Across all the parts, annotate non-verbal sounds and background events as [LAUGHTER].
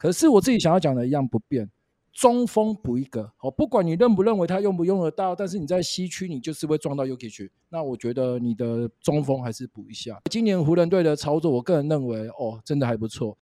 可是我自己想要讲的一样不变，中锋补一个，哦，不管你认不认为他用不用得到，但是你在西区你就是会撞到 UK 区那我觉得你的中锋还是补一下。今年湖人队的操作，我个人认为哦，真的还不错。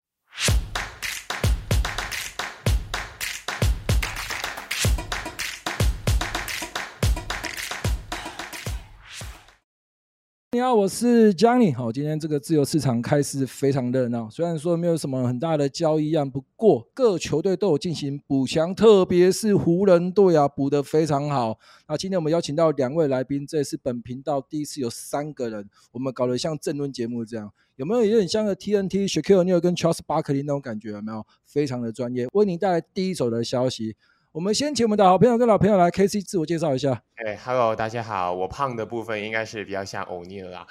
我是 Johnny。好，今天这个自由市场开市非常热闹。虽然说没有什么很大的交易量，不过各球队都有进行补强，特别是湖人队啊，补得非常好。那今天我们邀请到两位来宾，这也是本频道第一次有三个人，我们搞得像政论节目这样，有没有有点像个 TNT Shaquille O'Neal 跟 Charles Barkley 那种感觉？有没有？非常的专业，为您带来第一手的消息。我们先请我们的好朋友跟老朋友来 KC 自我介绍一下。哎，Hello，大家好，我胖的部分应该是比较像欧尼尔啦。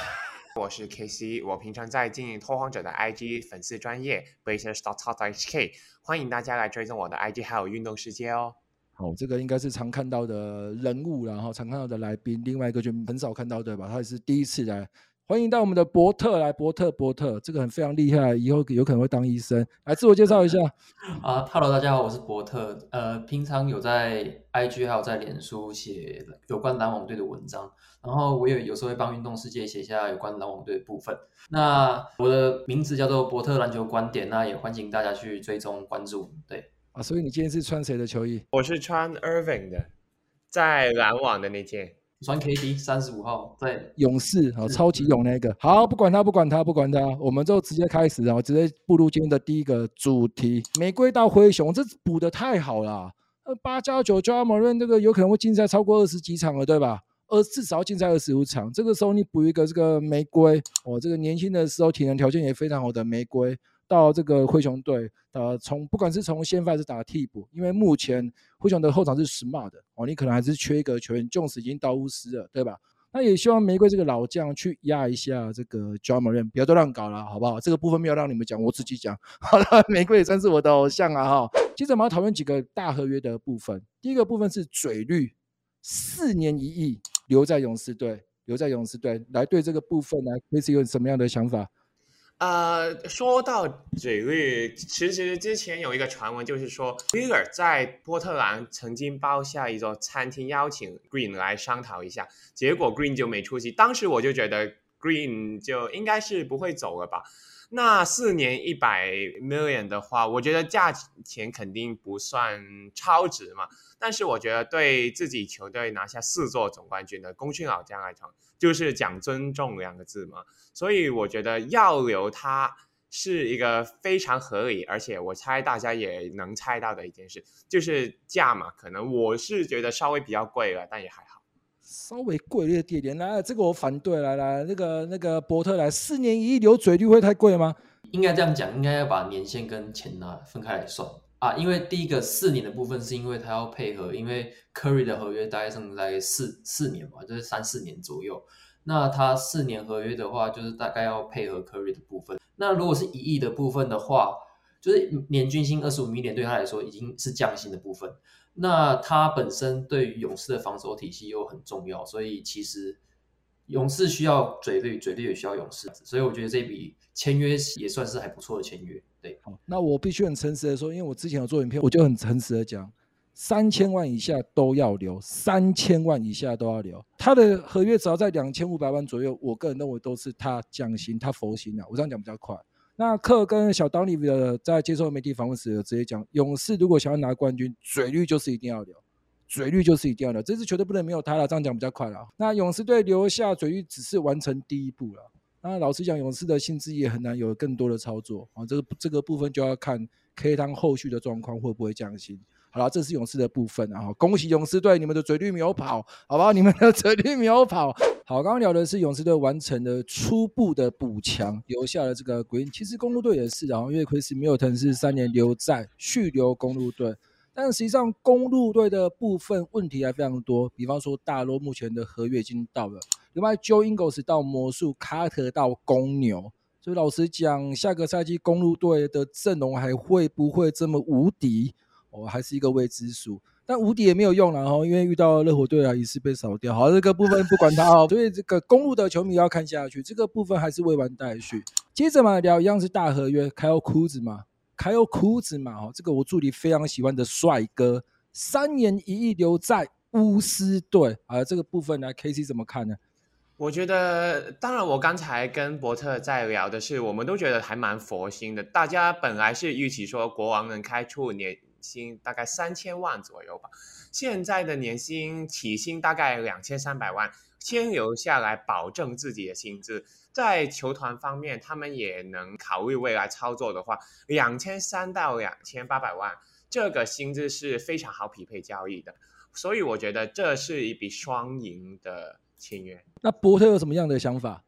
[LAUGHS] 我是 KC，我平常在经营拓荒者的 IG 粉丝专业 Blazers.talk.hk，欢迎大家来追踪我的 IG 还有运动世界哦。好，这个应该是常看到的人物，然后常看到的来宾，另外一个就很少看到对吧？他也是第一次来。欢迎到我们的伯特来，伯特伯特，这个很非常厉害，以后有可能会当医生。来自我介绍一下。啊哈喽，大家好，我是伯特。呃，平常有在 IG 还有在脸书写有关篮网队的文章，然后我也有时候会帮运动世界写下有关篮网队的部分。那我的名字叫做伯特篮球观点，那也欢迎大家去追踪关注。对啊，所以你今天是穿谁的球衣？我是穿 Irving 的，在篮网的那件。穿 KD 三十五号在勇士，好，超级勇那个。好，不管他，不管他，不管他，我们就直接开始，然后直接步入今天的第一个主题。玫瑰到灰熊，这补的太好了。呃，八加九，Ja Morant 这个有可能会竞赛超过二十几场了，对吧？呃，至少竞赛二十五场。这个时候你补一个这个玫瑰，哦，这个年轻的时候体能条件也非常好的玫瑰。到这个灰熊队，呃，从不管是从先发还是打替补，因为目前灰熊的后场是 Smart 的哦，你可能还是缺一个球员，Jones 已经到巫师了，对吧？那也希望玫瑰这个老将去压一下这个 Ja Morant，不要都乱搞了，好不好？这个部分没有让你们讲，我自己讲。[LAUGHS] 好了，玫瑰也算是我的偶像啊哈。接着我们要讨论几个大合约的部分，第一个部分是嘴绿，四年一亿留在勇士队，留在勇士队，来对这个部分来，会是有什么样的想法？呃，说到嘴绿，其实之前有一个传闻，就是说 w i g e r 在波特兰曾经包下一座餐厅，邀请 Green 来商讨一下，结果 Green 就没出席。当时我就觉得 Green 就应该是不会走了吧。那四年一百 million 的话，我觉得价钱肯定不算超值嘛。但是我觉得对自己球队拿下四座总冠军的功勋老将来讲，就是讲尊重两个字嘛。所以我觉得要留他是一个非常合理，而且我猜大家也能猜到的一件事，就是价嘛。可能我是觉得稍微比较贵了，但也还好。稍微贵一点点，来，这个我反对，来来，那个那个伯特来，四年一亿流嘴率会太贵吗？应该这样讲，应该要把年限跟钱拿分开来算啊。因为第一个四年的部分是因为他要配合，因为 Curry 的合约大概剩在四四年嘛，就是三四年左右。那他四年合约的话，就是大概要配合 Curry 的部分。那如果是一亿的部分的话，就是年均薪二十五米点对他来说已经是降薪的部分。那他本身对于勇士的防守体系又很重要，所以其实勇士需要嘴绿，嘴绿也需要勇士，所以我觉得这笔签约也算是还不错的签约。对，好，那我必须很诚实的说，因为我之前有做影片，我就很诚实的讲，三千万以下都要留，三千万以下都要留。他的合约只要在两千五百万左右，我个人认为都是他降薪，他佛心啊。我这样讲比较快。那克跟小当尼的在接受媒体访问时，有直接讲，勇士如果想要拿冠军，嘴绿就是一定要留，嘴绿就是一定要留，这支球队不能没有他了。这样讲比较快了。那勇士队留下嘴绿只是完成第一步了。那老实讲，勇士的薪资也很难有更多的操作啊。这个这个部分就要看 K 当后续的状况会不会降薪。好了，这是勇士的部分啊。恭喜勇士队，你们的嘴绿没有跑，好不好？你们的嘴绿没有跑。好，刚刚聊的是勇士队完成了初步的补强，留下了这个 Green。其实公路队也是，然后因为 Khris Milton 是三年留在续留公路队，但实际上公路队的部分问题还非常多，比方说大罗目前的合约已经到了，另外 Joe Ingles 到魔术，卡特到公牛，所以老实讲，下个赛季公路队的阵容还会不会这么无敌？哦，还是一个未知数。但无敌也没有用了哈，因为遇到热火队啊，也是被扫掉。好，这个部分不管他哦，所以这个公路的球迷要看下去，这个部分还是未完待续。接着嘛，聊一样是大合约，Kyle Kuzma 嘛，还有裤子嘛，哦，这个我助理非常喜欢的帅哥，三年一亿留在巫师队啊，这个部分呢，KC 怎么看呢？我觉得，当然，我刚才跟伯特在聊的是，我们都觉得还蛮佛心的。大家本来是预期说国王能开出年薪大概三千万左右吧，现在的年薪起薪大概两千三百万，先留下来保证自己的薪资。在球团方面，他们也能考虑未来操作的话，两千三到两千八百万，这个薪资是非常好匹配交易的。所以我觉得这是一笔双赢的。签约，那伯特有什么样的想法？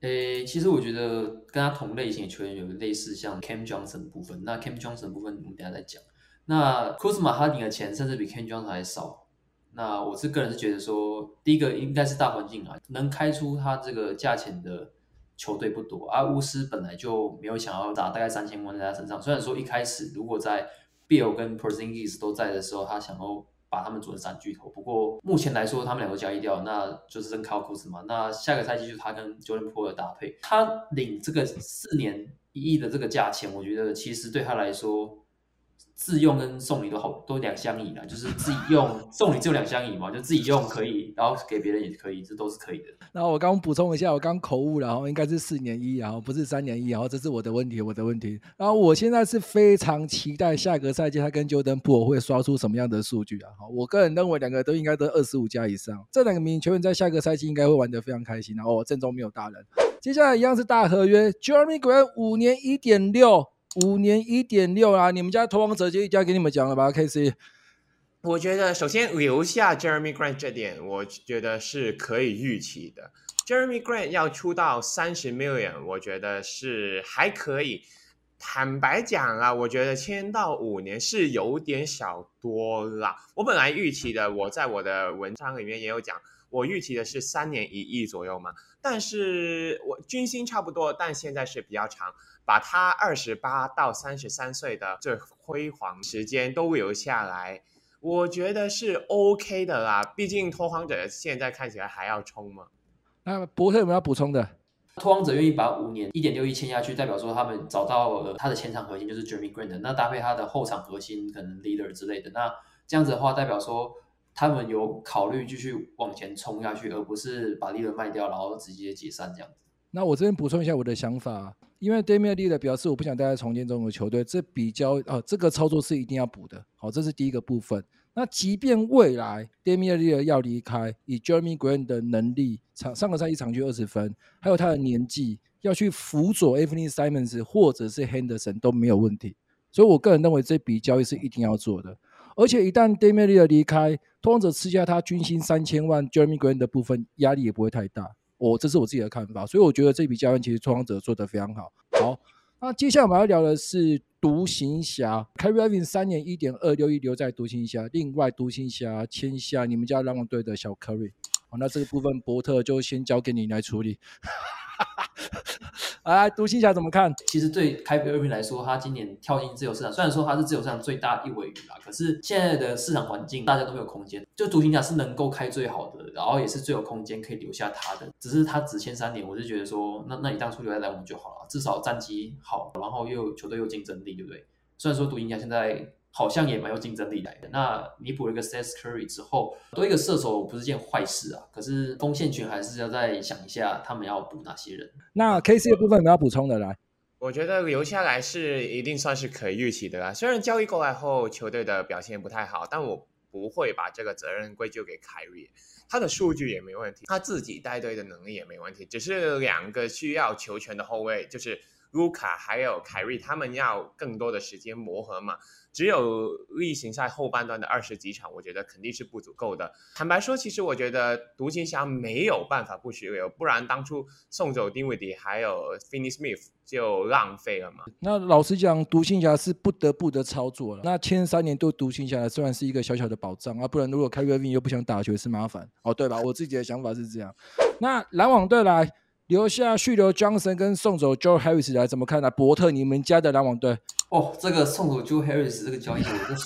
诶，其实我觉得跟他同类型的球员有类似，像 Cam Johnson 的部分。那 Cam Johnson 的部分我们等下再讲。那 Kuzma 他领的钱甚至比 Cam Johnson 还少。那我是个人是觉得说，第一个应该是大环境啊，能开出他这个价钱的球队不多。而巫师本来就没有想要砸大概三千万在他身上。虽然说一开始如果在 Bill 跟 Porzingis 都在的时候，他想要。把他们组成三巨头，不过目前来说，他们两个交易掉，那就是真靠库兹马。那下个赛季就是他跟 Jordan p o o l 的搭配，他领这个四年一亿的这个价钱，我觉得其实对他来说。自用跟送礼都好，都两相宜啦。就是自己用 [LAUGHS] 送礼就两相宜嘛，就自己用可以，然后给别人也可以，这都是可以的。然后我刚补充一下，我刚口误了，然后应该是四年一，然后不是三年一，然后这是我的问题，我的问题。然后我现在是非常期待下个赛季他跟 Jordan Poole 会刷出什么样的数据啊？好，我个人认为两个都应该都二十五加以上，这两个名球员在下个赛季应该会玩得非常开心。然后我阵中没有大人，接下来一样是大合约，Jeremy Grant 五年一点六。五年一点六啊！你们家投王者就一家给你们讲了吧？KC，我觉得首先留下 Jeremy Grant 这点，我觉得是可以预期的。Jeremy Grant 要出到三十 million，我觉得是还可以。坦白讲啊，我觉得签到五年是有点小多了。我本来预期的，我在我的文章里面也有讲，我预期的是三年一亿左右嘛。但是我军薪差不多，但现在是比较长。把他二十八到三十三岁的最辉煌时间都留下来，我觉得是 OK 的啦。毕竟拓荒者现在看起来还要冲嘛。那博特有没有要补充的？拓荒者愿意把五年一点六亿签下去，代表说他们找到了他的前场核心就是 Jeremy Grant，那搭配他的后场核心可能 Leader 之类的，那这样子的话，代表说他们有考虑继续往前冲下去，而不是把 Leader 卖掉，然后直接解散这样子。那我这边补充一下我的想法，因为 Damian Lillard 表示我不想待在重建中的球队，这比较呃这个操作是一定要补的。好，这是第一个部分。那即便未来 Damian Lillard 要离开，以 Jeremy Grant 的能力，场上个赛季场均二十分，还有他的年纪，要去辅佐 Anthony Simons 或者是 Henderson 都没有问题。所以我个人认为这笔交易是一定要做的。而且一旦 Damian l i l l a 离开，拓荒者吃下他军薪三千万 Jeremy Grant 的部分，压力也不会太大。我、哦、这是我自己的看法，所以我觉得这笔交易其实拓荒者做得非常好。好，那接下来我们要聊的是独行侠，Kyrie Irving 三年一点二六亿留在独行侠，另外独行侠签下你们家篮网队的小 Curry。好，那这个部分伯特就先交给你来处理。哎，[LAUGHS] 独行侠怎么看？其实对凯比·厄文来说，他今年跳进自由市场，虽然说他是自由市场最大一尾鱼啦，可是现在的市场环境，大家都没有空间。就独行侠是能够开最好的，然后也是最有空间可以留下他的。只是他只签三年，我就觉得说，那那你当初留在篮网就好了，至少战绩好，然后又球队又竞争力，对不对？虽然说独行侠现在。好像也蛮有竞争力来的。那弥补了一个 Seth Curry 之后，多一个射手不是件坏事啊。可是锋线群还是要再想一下，他们要补哪些人。那 KC 的部分有没有要补充的来？我觉得留下来是一定算是可以预期的啦。虽然交易过来后球队的表现不太好，但我不会把这个责任归咎给凯瑞。他的数据也没问题，他自己带队的能力也没问题，只是两个需要球权的后卫，就是卢卡还有凯瑞，他们要更多的时间磨合嘛。只有例行赛后半段的二十几场，我觉得肯定是不足够的。坦白说，其实我觉得独行侠没有办法不续约，不然当初送走丁威迪还有 Finney Smith 就浪费了嘛。那老实讲，独行侠是不得不的操作了。那签三年对独行侠虽然是一个小小的保障啊，不然如果 k a r i e 又不想打球是麻烦哦，对吧？我自己的想法是这样。那篮网队来。留下续留 Johnson 跟送走 Joe Harris 来怎么看呢？伯特，你们家的篮网队哦，这个送走 Joe Harris 这个交易我就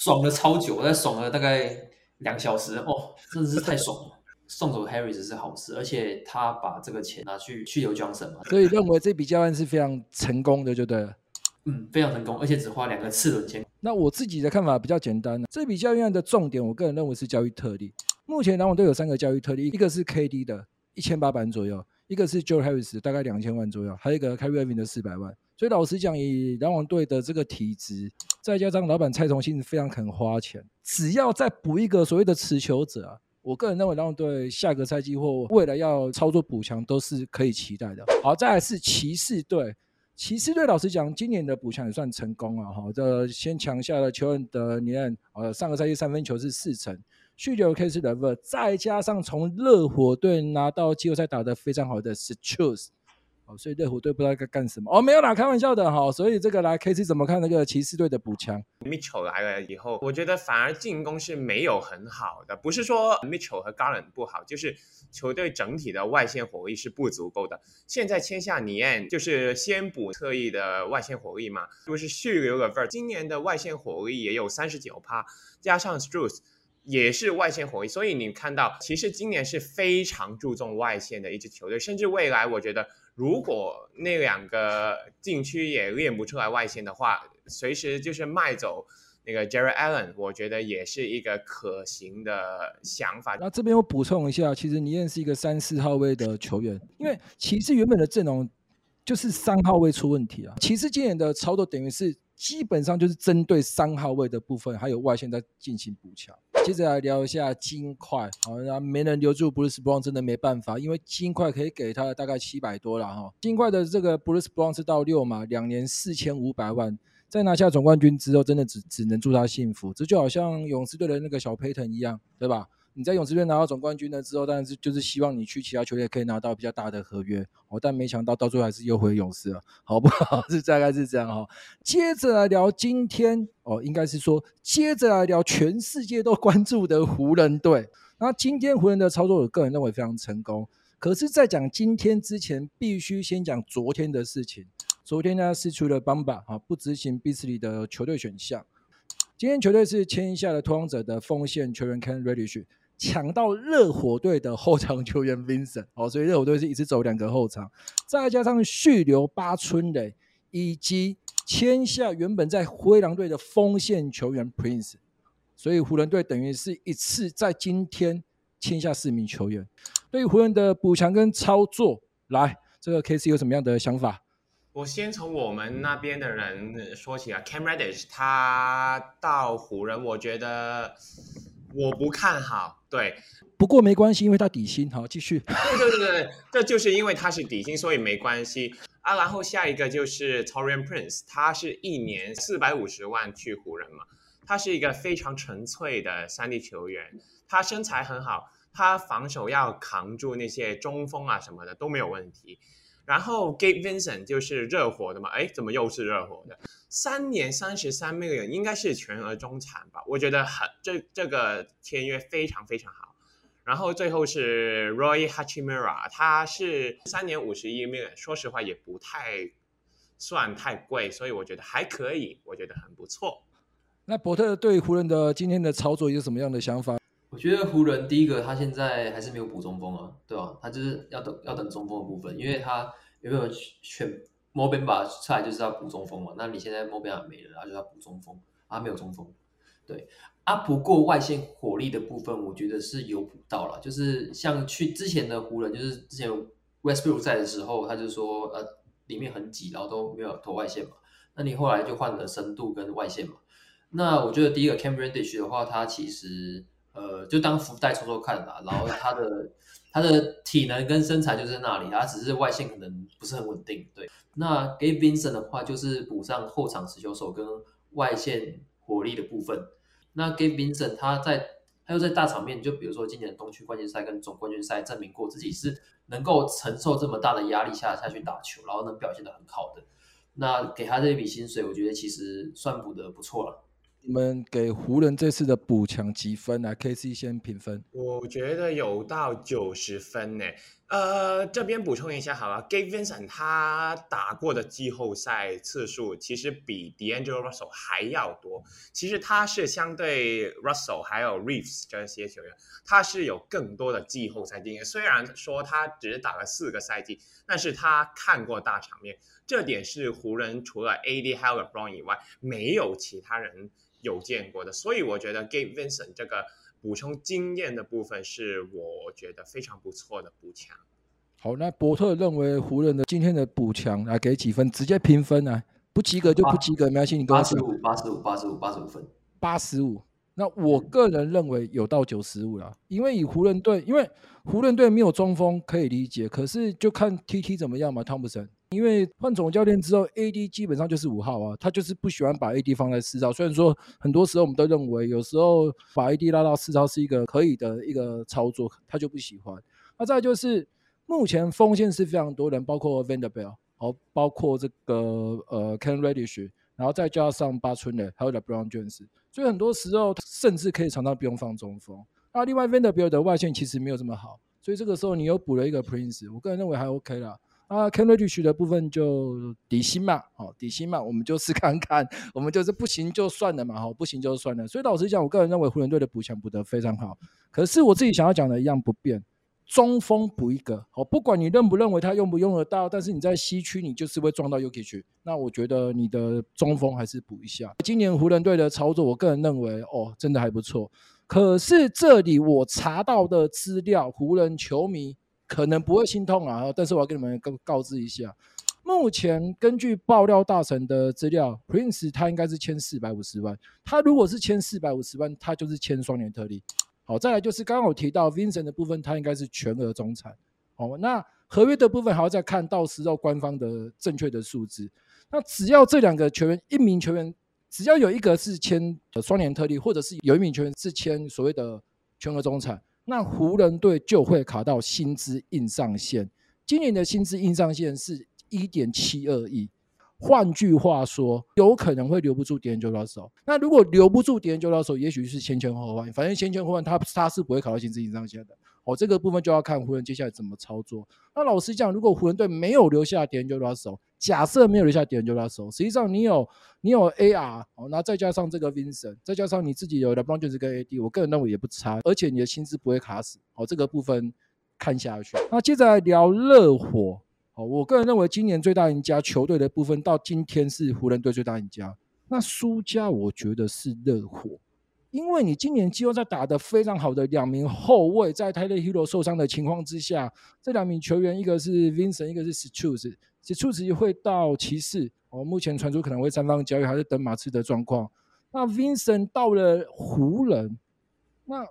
爽了超久，我在爽了大概两小时哦，真的是太爽了。[LAUGHS] 送走 Harris 是好事，而且他把这个钱拿去续留 Johnson 嘛，所以认为这笔交易是非常成功的，就对了。嗯，非常成功，而且只花两个次轮签。那我自己的看法比较简单，这笔交易案的重点，我个人认为是交易特例。目前篮网队有三个交易特例，一个是 KD 的一千八百万左右，一个是 Joe Harris 大概两千万左右，还有一个 Kyrie Irving 的四百万。所以老实讲，以篮网队的这个体质，再加上老板蔡崇信非常肯花钱，只要再补一个所谓的持球者啊，我个人认为篮网队下个赛季或未来要操作补强都是可以期待的。好，再来是骑士队，骑士队老实讲，今年的补强也算成功啊。哈，这先抢下了球员的年，呃，上个赛季三分球是四成，续留 Caris LeVert，再加上从热火队拿到季后赛打得非常好的 Strus 哦，所以热火队不知道该干什么哦，没有啦，开玩笑的哈。所以这个来 KC 怎么看那个骑士队的补强？Mitchell 来了以后，我觉得反而进攻是没有很好的，不是说 Mitchell 和 Garland 不好，就是球队整体的外线火力是不足够的。现在签下 Nian 就是先补侧翼的外线火力嘛，就是续留了 LeVert，今年的外线火力也有三十九趴，加上 Strus 也是外线火力，所以你看到其实今年是非常注重外线的一支球队，甚至未来我觉得。如果那两个禁区也练不出来外线的话，随时就是卖走那个 Jerry Allen，我觉得也是一个可行的想法。那这边我补充一下，其实尼恩是一个三四号位的球员，因为骑士原本的阵容就是三号位出问题啊。骑士今年的操作等于是基本上就是针对三号位的部分还有外线在进行补强。接着来聊一下金块，好，那没能留住 Bruce Brown，真的没办法，因为金块可以给他大概七百多了哈。金块的这个 Bruce Brown 是到六嘛，两年四千五百万，在拿下总冠军之后，真的只只能祝他幸福。这就好像勇士队的那个小 Payton 一样，对吧？你在勇士队拿到总冠军了之后，但是就是希望你去其他球队可以拿到比较大的合约哦，但没想到到最后还是又回勇士了，好不好？[LAUGHS] 是大概是这样哈。接着来聊今天哦，应该是说接着来聊全世界都关注的湖人队。那今天湖人的操作，我个人认为非常成功。可是，在讲今天之前，必须先讲昨天的事情。昨天呢，是出了 Bamba 啊，不执行 Beasley 的球队选项。今天球队是签下了拓荒者的锋线球员 can Reddish。抢到热火队的后场球员 Vincent 哦，所以热火队是一直走两个后场，再加上续留八村垒，以及签下原本在灰狼队的锋线球员 Prince，所以湖人队等于是一次在今天签下四名球员。对于湖人的补强跟操作，来，这个 KC 有什么样的想法？我先从我们那边的人说起啊，Cam Reddish 他到湖人，我觉得。我不看好，对，不过没关系，因为他底薪，好，继续。对对对对，这就是因为他是底薪，所以没关系啊。然后下一个就是 Torian Prince，他是一年四百五十万去湖人嘛，他是一个非常纯粹的三 D 球员，他身材很好，他防守要扛住那些中锋啊什么的都没有问题。然后 Gabe Vincent 就是热火的嘛，哎，怎么又是热火的？三年三十三 million 应该是全额中产吧？我觉得很这这个签约非常非常好。然后最后是 Roy Hachimura，他是三年五十一 million，说实话也不太算太贵，所以我觉得还可以，我觉得很不错。那伯特对湖人的今天的操作有什么样的想法？我觉得湖人第一个，他现在还是没有补中锋啊，对吧？他就是要等要等中锋的部分，因为他有没有选 Mo Bamba 出来就是要补中锋嘛。那你现在 Mo Bamba 没了，然后就要补中锋啊，没有中锋。对啊，不过外线火力的部分，我觉得是有补到了。就是像去之前的湖人，就是之前 Westbrook 在的时候，他就说呃里面很挤，然后都没有投外线嘛。那你后来就换了深度跟外线嘛。那我觉得第一个 Cam Reddish 的话，他其实。呃，就当福袋抽抽看吧。然后他的他的体能跟身材就在那里，他只是外线可能不是很稳定。对，那 Gabe Vincent 的话就是补上后场持球手跟外线火力的部分。那 Gabe Vincent 他在他又在大场面，就比如说今年的东区冠军赛跟总冠军赛，证明过自己是能够承受这么大的压力下下去打球，然后能表现得很好的。那给他这一笔薪水，我觉得其实算补得不错了。你们给湖人这次的补强几分来，KC 先评分。我觉得有到九十分呢。呃，这边补充一下好了，Gabe Vincent 他打过的季后赛次数其实比 D'Angelo Russell 还要多。其实他是相对 Russell 还有 Reeves 这些球员，他是有更多的季后赛经验。虽然说他只打了四个赛季，但是他看过大场面。这点是湖人除了 AD 还有 LeBron 以外，没有其他人有见过的。所以我觉得 Gabe Vincent 这个补充经验的部分是我觉得非常不错的补强。好，那伯特认为湖人的今天的补强来给几分？直接评分啊，不及格就不及格，没关系，你给我八十五，八十五，八十五，八十五分，八十五。那我个人认为有到九十五了，因为以湖人队，因为湖人队没有中锋可以理解，可是就看 TT 怎么样嘛，汤普森。因为换总教练之后，AD 基本上就是五号啊，他就是不喜欢把 AD 放在四号。虽然说很多时候我们都认为，有时候把 AD 拉到四号是一个可以的一个操作，他就不喜欢。那再就是目前锋线是非常多人，包括 Vanderbilt，好，包括这个呃 Cam Reddish。然后再加上八村垒，还有 LeBron James，所以很多时候甚至可以常常不用放中锋。那，另外 Vanderbilt 的外线其实没有这么好，所以这个时候你又补了一个 Prince，我个人认为还 OK 啦。啊，Cam Reddish 的部分就底薪嘛，好、哦、底薪嘛，我们就试看看，我们就是不行就算了嘛，好不行就算了。所以老实讲，我个人认为湖人队的补强补得非常好。可是我自己想要讲的一样不变。中锋补一个，好，不管你认不认为他用不用得到，但是你在西区你就是会撞到 Jokic，那我觉得你的中锋还是补一下。今年湖人队的操作，我个人认为哦，真的还不错。可是这里我查到的资料，湖人球迷可能不会心痛啊，但是我要跟你们告告知一下，目前根据爆料大神的资料，Prince 他应该是签四百五十万，他如果是签四百五十万，他就是签双年特例。好，再来就是刚刚我提到 Vincent 的部分，他应该是全额中产。好，那合约的部分还要再看到时候官方的正确的数字。那只要这两个球员，一名球员只要有一个是签双年特例，或者是有一名球员是签所谓的全额中产，那湖人队就会卡到薪资硬上限。今年的薪资硬上限是一点七二亿。换句话说，有可能会留不住 D'Angelo Russell。那如果留不住 D'Angelo Russell，也许是先签后换。反正先签后换，他他是不会卡到薪资硬上限的。哦，这个部分就要看湖人接下来怎么操作。那老实讲，如果湖人队没有留下 D'Angelo Russell，假设没有留下 D'Angelo Russell，实际上你有你有 AR，哦，那再加上这个 Vincent，再加上你自己有 LeBron James 跟 AD，我个人认为也不差。而且你的薪资不会卡死。哦，这个部分看下去。那接着来聊热火。哦，我个人认为今年最大赢家球队的部分到今天是湖人队最大赢家。那输家我觉得是热火，因为你今年季后赛打得非常好的两名后卫，在 t y l e Hero 受伤的情况之下，这两名球员一个是 Vincent，一个是 Strus，Strus 会到骑士。哦，目前传出可能会三方交易，还是等马刺的状况。那 Vincent 到了湖人，那。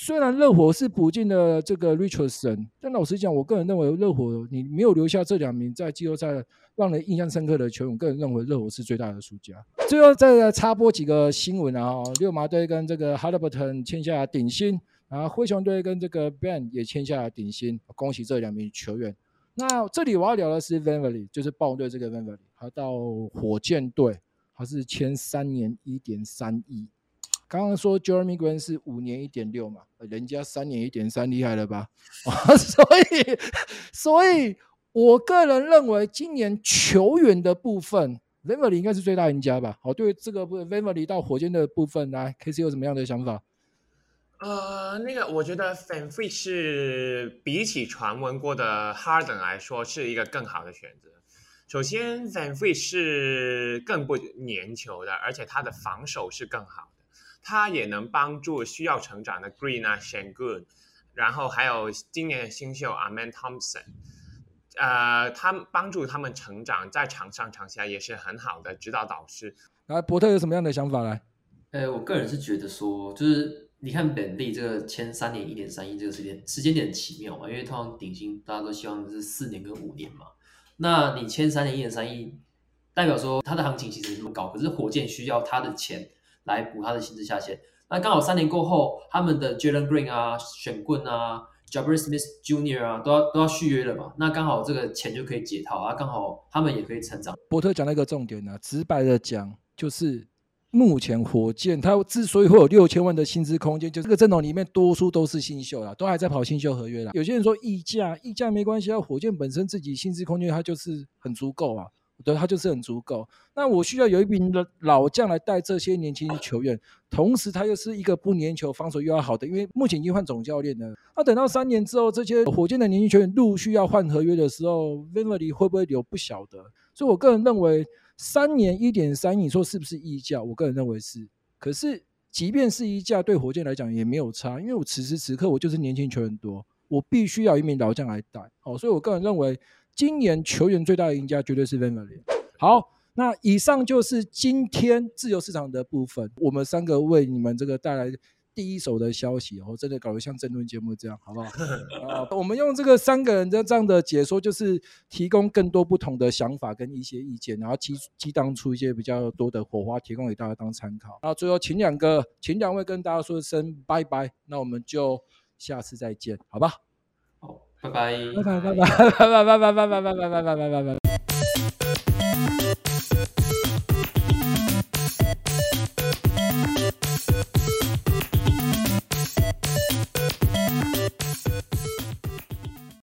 虽然热火是补进了这个 Richardson，但老实讲，我个人认为热火你没有留下这两名在季后赛让人印象深刻的球员，我个人认为热火是最大的输家。最后再来插播几个新闻啊，溜马队跟这个 Haliburton 签下顶薪，然后灰熊队跟这个 Ben 也签下了顶薪，恭喜这两名球员。那这里我要聊的是 VanVleet，就是暴龙队这个 VanVleet，他到火箭队，他是签三年一点三亿。刚刚说 Jeremy Grant 是五年一点六嘛，人家三年一点三，厉害了吧？[LAUGHS] 所以，所以我个人认为今年球员的部分，VanVleet 应该是最大赢家吧？好，对于这个部分 VanVleet 到火箭的部分，来，KC 有什么样的想法？呃，那个我觉得 Fanfri 是比起传闻过的 Harden 来说是一个更好的选择。首先，Fanfri 是更不粘球的，而且他的防守是更好。他也能帮助需要成长的 Green 啊 Shangoon，然后还有今年的新秀 a m a n Thompson，呃，他帮助他们成长，在场上场下也是很好的指导导师。来，伯特有什么样的想法呢？呃，我个人是觉得说，就是你看本地这个签三年一点三亿这个时间时间点很奇妙嘛，因为通常顶薪大家都希望是四年跟五年嘛，那你签三年一点三亿，代表说他的行情其实这么高，可是火箭需要他的钱。来补他的薪资下限。那刚好三年过后，他们的 Jalen Green 啊、选棍啊、Jabari Smith Jr. 啊，都要都要续约了嘛。那刚好这个钱就可以解套啊，刚好他们也可以成长。伯特讲了一个重点呢、啊，直白的讲，就是目前火箭他之所以会有六千万的薪资空间，就这个阵容里面多数都是新秀啦，都还在跑新秀合约啦。有些人说溢价，溢价没关系啊，火箭本身自己薪资空间它就是很足够啊。对，他就是很足够。那我需要有一名的老将来带这些年轻球员，同时他又是一个不粘球、防守又要好的。因为目前已经换总教练了。那等到三年之后，这些火箭的年轻球员陆续要换合约的时候，VanVleet 会不会留？不晓得。所以我个人认为三年一点三，你说是不是溢价？我个人认为是。可是即便是溢价，对火箭来讲也没有差，因为我此时此刻我就是年轻球员多，我必须要一名老将来带。哦，所以我个人认为今年球员最大的赢家绝对是 VanVleet。好，那以上就是今天自由市场的部分，我们三个为你们这个带来。第一手的消息，哦真的搞得像争论节目这样，好不好？[LAUGHS] 啊，我们用这个三个人的这样的解说，就是提供更多不同的想法跟一些意见，然后激激荡出一些比较多的火花，提供给大家当参考。然后最后请两个，请两位跟大家说声拜拜，那我们就下次再见，好吧？拜拜，拜拜拜拜拜拜拜拜拜拜拜拜拜拜拜拜。